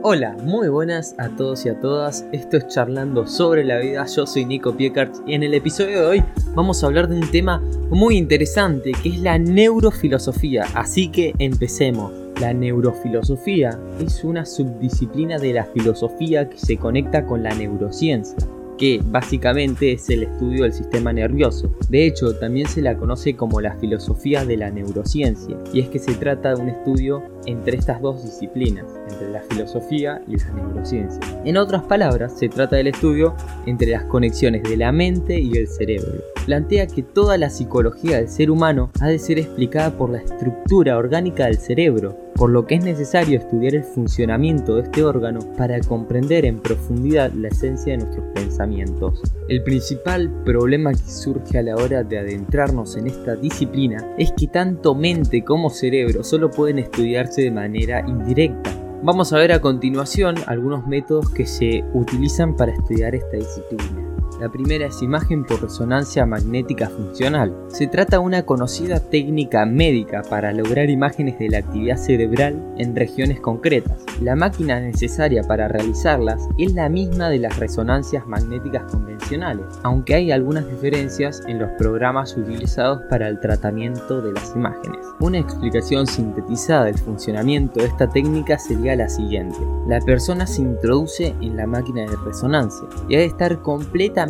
Hola, muy buenas a todos y a todas. Esto es Charlando sobre la vida. Yo soy Nico Piecart y en el episodio de hoy vamos a hablar de un tema muy interesante que es la neurofilosofía. Así que empecemos. La neurofilosofía es una subdisciplina de la filosofía que se conecta con la neurociencia que básicamente es el estudio del sistema nervioso. De hecho, también se la conoce como la filosofía de la neurociencia, y es que se trata de un estudio entre estas dos disciplinas, entre la filosofía y la neurociencia. En otras palabras, se trata del estudio entre las conexiones de la mente y el cerebro. Plantea que toda la psicología del ser humano ha de ser explicada por la estructura orgánica del cerebro, por lo que es necesario estudiar el funcionamiento de este órgano para comprender en profundidad la esencia de nuestros pensamientos. El principal problema que surge a la hora de adentrarnos en esta disciplina es que tanto mente como cerebro solo pueden estudiarse de manera indirecta. Vamos a ver a continuación algunos métodos que se utilizan para estudiar esta disciplina. La primera es imagen por resonancia magnética funcional. Se trata de una conocida técnica médica para lograr imágenes de la actividad cerebral en regiones concretas. La máquina necesaria para realizarlas es la misma de las resonancias magnéticas convencionales, aunque hay algunas diferencias en los programas utilizados para el tratamiento de las imágenes. Una explicación sintetizada del funcionamiento de esta técnica sería la siguiente. La persona se introduce en la máquina de resonancia y ha de estar completamente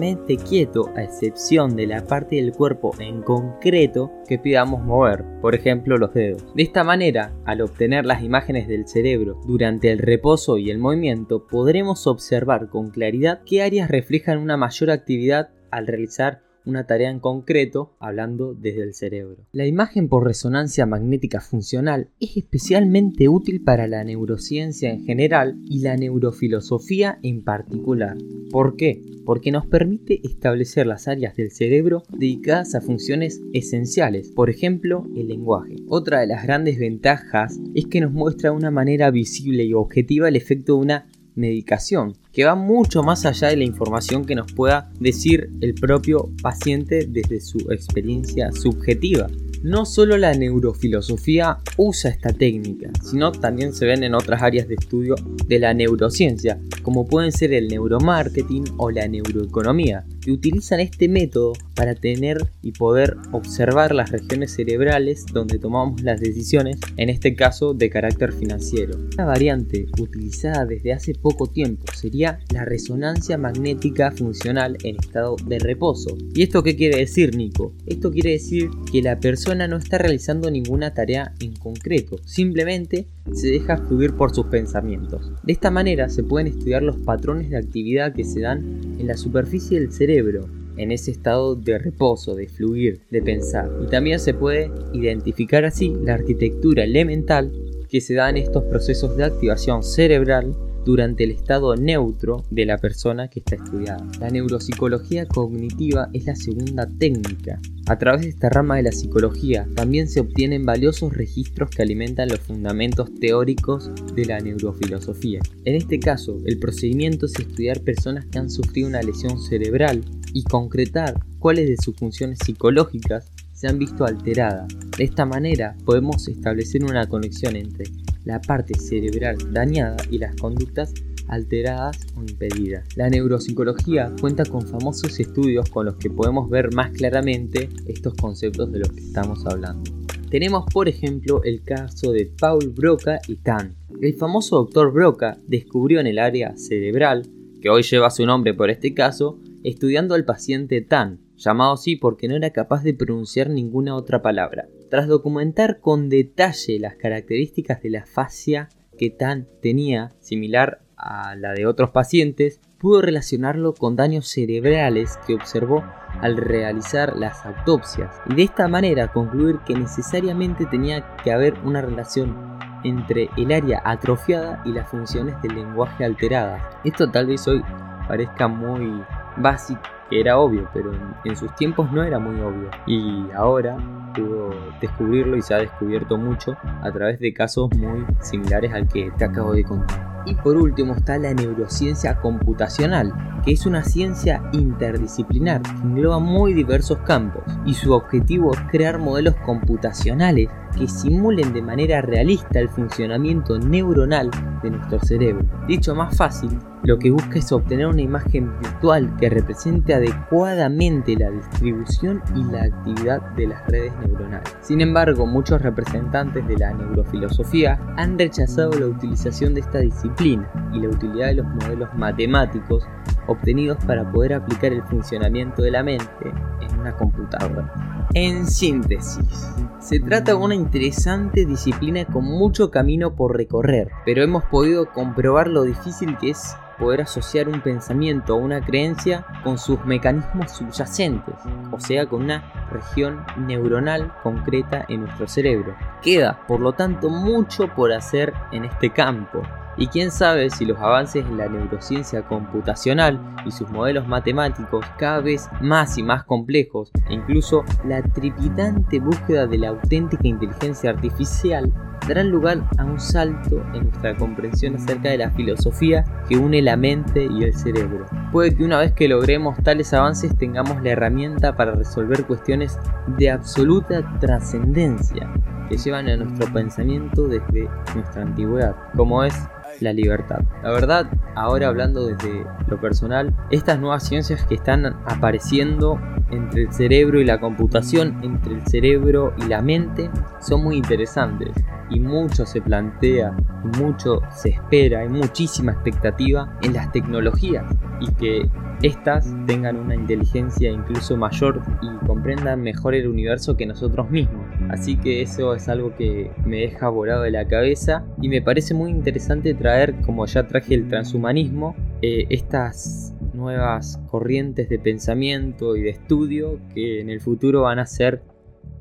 quieto a excepción de la parte del cuerpo en concreto que pidamos mover, por ejemplo los dedos. De esta manera, al obtener las imágenes del cerebro durante el reposo y el movimiento, podremos observar con claridad qué áreas reflejan una mayor actividad al realizar una tarea en concreto, hablando desde el cerebro. La imagen por resonancia magnética funcional es especialmente útil para la neurociencia en general y la neurofilosofía en particular. ¿Por qué? Porque nos permite establecer las áreas del cerebro dedicadas a funciones esenciales, por ejemplo, el lenguaje. Otra de las grandes ventajas es que nos muestra de una manera visible y objetiva el efecto de una medicación, que va mucho más allá de la información que nos pueda decir el propio paciente desde su experiencia subjetiva. No solo la neurofilosofía usa esta técnica, sino también se ven en otras áreas de estudio de la neurociencia, como pueden ser el neuromarketing o la neuroeconomía, que utilizan este método para tener y poder observar las regiones cerebrales donde tomamos las decisiones, en este caso de carácter financiero. Una variante utilizada desde hace poco tiempo sería la resonancia magnética funcional en estado de reposo. ¿Y esto qué quiere decir, Nico? Esto quiere decir que la persona no está realizando ninguna tarea en concreto, simplemente se deja fluir por sus pensamientos. De esta manera se pueden estudiar los patrones de actividad que se dan en la superficie del cerebro, en ese estado de reposo, de fluir, de pensar. Y también se puede identificar así la arquitectura elemental que se da en estos procesos de activación cerebral durante el estado neutro de la persona que está estudiada. La neuropsicología cognitiva es la segunda técnica. A través de esta rama de la psicología también se obtienen valiosos registros que alimentan los fundamentos teóricos de la neurofilosofía. En este caso, el procedimiento es estudiar personas que han sufrido una lesión cerebral y concretar cuáles de sus funciones psicológicas se han visto alteradas. De esta manera podemos establecer una conexión entre la parte cerebral dañada y las conductas alteradas o impedidas. La neuropsicología cuenta con famosos estudios con los que podemos ver más claramente estos conceptos de los que estamos hablando. Tenemos por ejemplo el caso de Paul Broca y Tan. El famoso doctor Broca descubrió en el área cerebral, que hoy lleva su nombre por este caso, estudiando al paciente Tan, llamado así porque no era capaz de pronunciar ninguna otra palabra. Tras documentar con detalle las características de la fascia que Tan tenía, similar a la de otros pacientes, pudo relacionarlo con daños cerebrales que observó al realizar las autopsias y de esta manera concluir que necesariamente tenía que haber una relación entre el área atrofiada y las funciones del lenguaje alteradas. Esto tal vez hoy parezca muy básico, era obvio, pero en, sus tiempos no era muy obvio. Y ahora pudo descubrirlo y se ha descubierto mucho a través de casos muy similares al que te acabo de contar. Y por último está la neurociencia computacional, que es una ciencia interdisciplinar que engloba muy diversos campos y su objetivo es crear modelos computacionales que simulen de manera realista el funcionamiento neuronal de nuestro cerebro. Dicho más fácil, lo que busca es obtener una imagen virtual que represente adecuadamente la distribución y la actividad de las redes neuronales. Sin embargo, muchos representantes de la neurofilosofía han rechazado la utilización de esta disciplina y la utilidad de los modelos matemáticos obtenidos para poder aplicar el funcionamiento de la mente en una computadora. En síntesis, se trata de una interesante disciplina con mucho camino por recorrer, pero hemos podido comprobar lo difícil que es poder asociar un pensamiento o una creencia con sus mecanismos subyacentes, o sea, con una región neuronal concreta en nuestro cerebro. Queda, por lo tanto, mucho por hacer en este campo, y quién sabe si los avances en la neurociencia computacional y sus modelos matemáticos cada vez más y más complejos, e incluso la tripitante búsqueda de la auténtica inteligencia artificial, darán lugar a un salto en nuestra comprensión acerca de la filosofía que une la mente y el cerebro. Puede que una vez que logremos tales avances tengamos la herramienta para resolver cuestiones de absoluta trascendencia que llevan a nuestro pensamiento desde nuestra antigüedad, como es la libertad. La verdad, ahora hablando desde lo personal, estas nuevas ciencias que están apareciendo entre el cerebro y la computación, entre el cerebro y la mente, son muy interesantes y mucho se plantea, mucho se espera, hay muchísima expectativa en las tecnologías y que éstas tengan una inteligencia incluso mayor y comprendan mejor el universo que nosotros mismos. Así que eso es algo que me deja volado de la cabeza y me parece muy interesante traer, como ya traje el transhumanismo, eh, estas nuevas corrientes de pensamiento y de estudio que en el futuro van a ser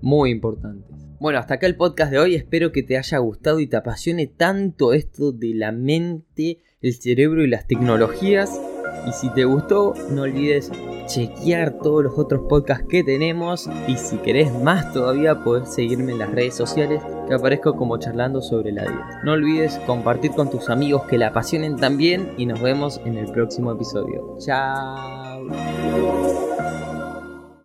muy importantes. Bueno, hasta acá el podcast de hoy, espero que te haya gustado y te apasione tanto esto de la mente, el cerebro y las tecnologías. Y si te gustó, no olvides chequear todos los otros podcasts que tenemos. Y si querés más todavía, podés seguirme en las redes sociales que aparezco como charlando sobre la vida. No olvides compartir con tus amigos que la apasionen también. Y nos vemos en el próximo episodio. Chao.